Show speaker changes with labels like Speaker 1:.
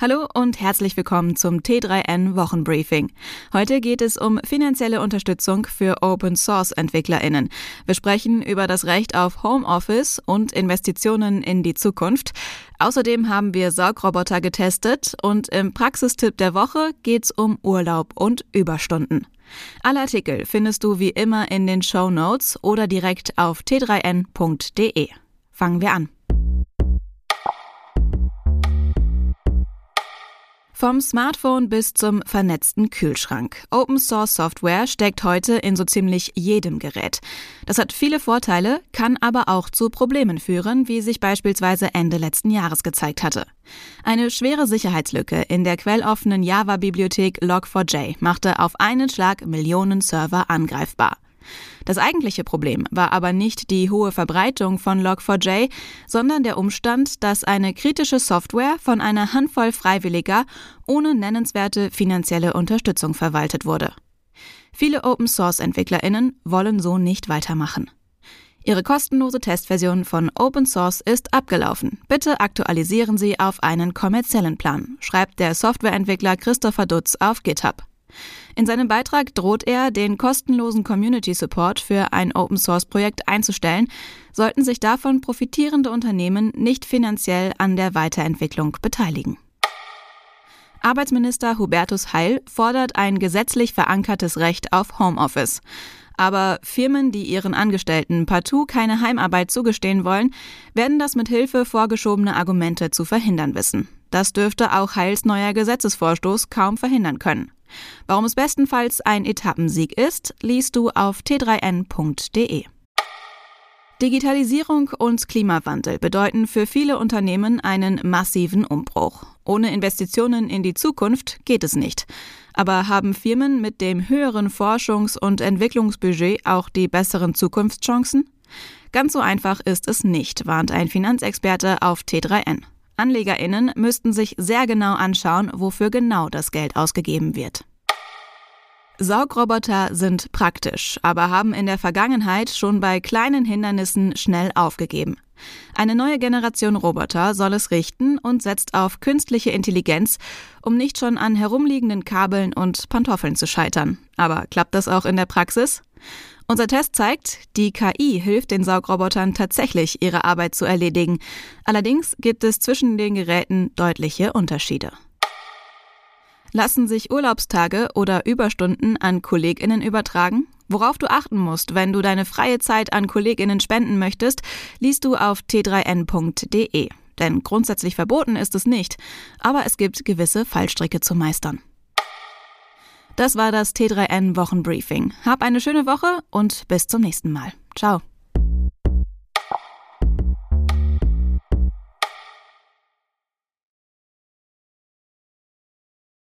Speaker 1: Hallo und herzlich willkommen zum T3N Wochenbriefing. Heute geht es um finanzielle Unterstützung für Open Source Entwicklerinnen. Wir sprechen über das Recht auf Homeoffice und Investitionen in die Zukunft. Außerdem haben wir Saugroboter getestet und im Praxistipp der Woche geht's um Urlaub und Überstunden. Alle Artikel findest du wie immer in den Show Notes oder direkt auf t3n.de. Fangen wir an. Vom Smartphone bis zum vernetzten Kühlschrank. Open Source Software steckt heute in so ziemlich jedem Gerät. Das hat viele Vorteile, kann aber auch zu Problemen führen, wie sich beispielsweise Ende letzten Jahres gezeigt hatte. Eine schwere Sicherheitslücke in der quelloffenen Java-Bibliothek Log4j machte auf einen Schlag Millionen Server angreifbar. Das eigentliche Problem war aber nicht die hohe Verbreitung von Log4j, sondern der Umstand, dass eine kritische Software von einer Handvoll Freiwilliger ohne nennenswerte finanzielle Unterstützung verwaltet wurde. Viele Open-Source-EntwicklerInnen wollen so nicht weitermachen. Ihre kostenlose Testversion von Open Source ist abgelaufen. Bitte aktualisieren Sie auf einen kommerziellen Plan, schreibt der Softwareentwickler Christopher Dutz auf GitHub. In seinem Beitrag droht er, den kostenlosen Community Support für ein Open Source Projekt einzustellen, sollten sich davon profitierende Unternehmen nicht finanziell an der Weiterentwicklung beteiligen. Arbeitsminister Hubertus Heil fordert ein gesetzlich verankertes Recht auf Homeoffice. Aber Firmen, die ihren Angestellten partout keine Heimarbeit zugestehen wollen, werden das mit Hilfe vorgeschobener Argumente zu verhindern wissen. Das dürfte auch Heils neuer Gesetzesvorstoß kaum verhindern können. Warum es bestenfalls ein Etappensieg ist, liest du auf t3n.de. Digitalisierung und Klimawandel bedeuten für viele Unternehmen einen massiven Umbruch. Ohne Investitionen in die Zukunft geht es nicht. Aber haben Firmen mit dem höheren Forschungs- und Entwicklungsbudget auch die besseren Zukunftschancen? Ganz so einfach ist es nicht, warnt ein Finanzexperte auf T3N. AnlegerInnen müssten sich sehr genau anschauen, wofür genau das Geld ausgegeben wird. Saugroboter sind praktisch, aber haben in der Vergangenheit schon bei kleinen Hindernissen schnell aufgegeben. Eine neue Generation Roboter soll es richten und setzt auf künstliche Intelligenz, um nicht schon an herumliegenden Kabeln und Pantoffeln zu scheitern. Aber klappt das auch in der Praxis? Unser Test zeigt, die KI hilft den Saugrobotern tatsächlich, ihre Arbeit zu erledigen. Allerdings gibt es zwischen den Geräten deutliche Unterschiede. Lassen sich Urlaubstage oder Überstunden an Kolleginnen übertragen? Worauf du achten musst, wenn du deine freie Zeit an Kolleginnen spenden möchtest, liest du auf t3n.de. Denn grundsätzlich verboten ist es nicht, aber es gibt gewisse Fallstricke zu meistern. Das war das T3N Wochenbriefing. Hab eine schöne Woche und bis zum nächsten Mal. Ciao.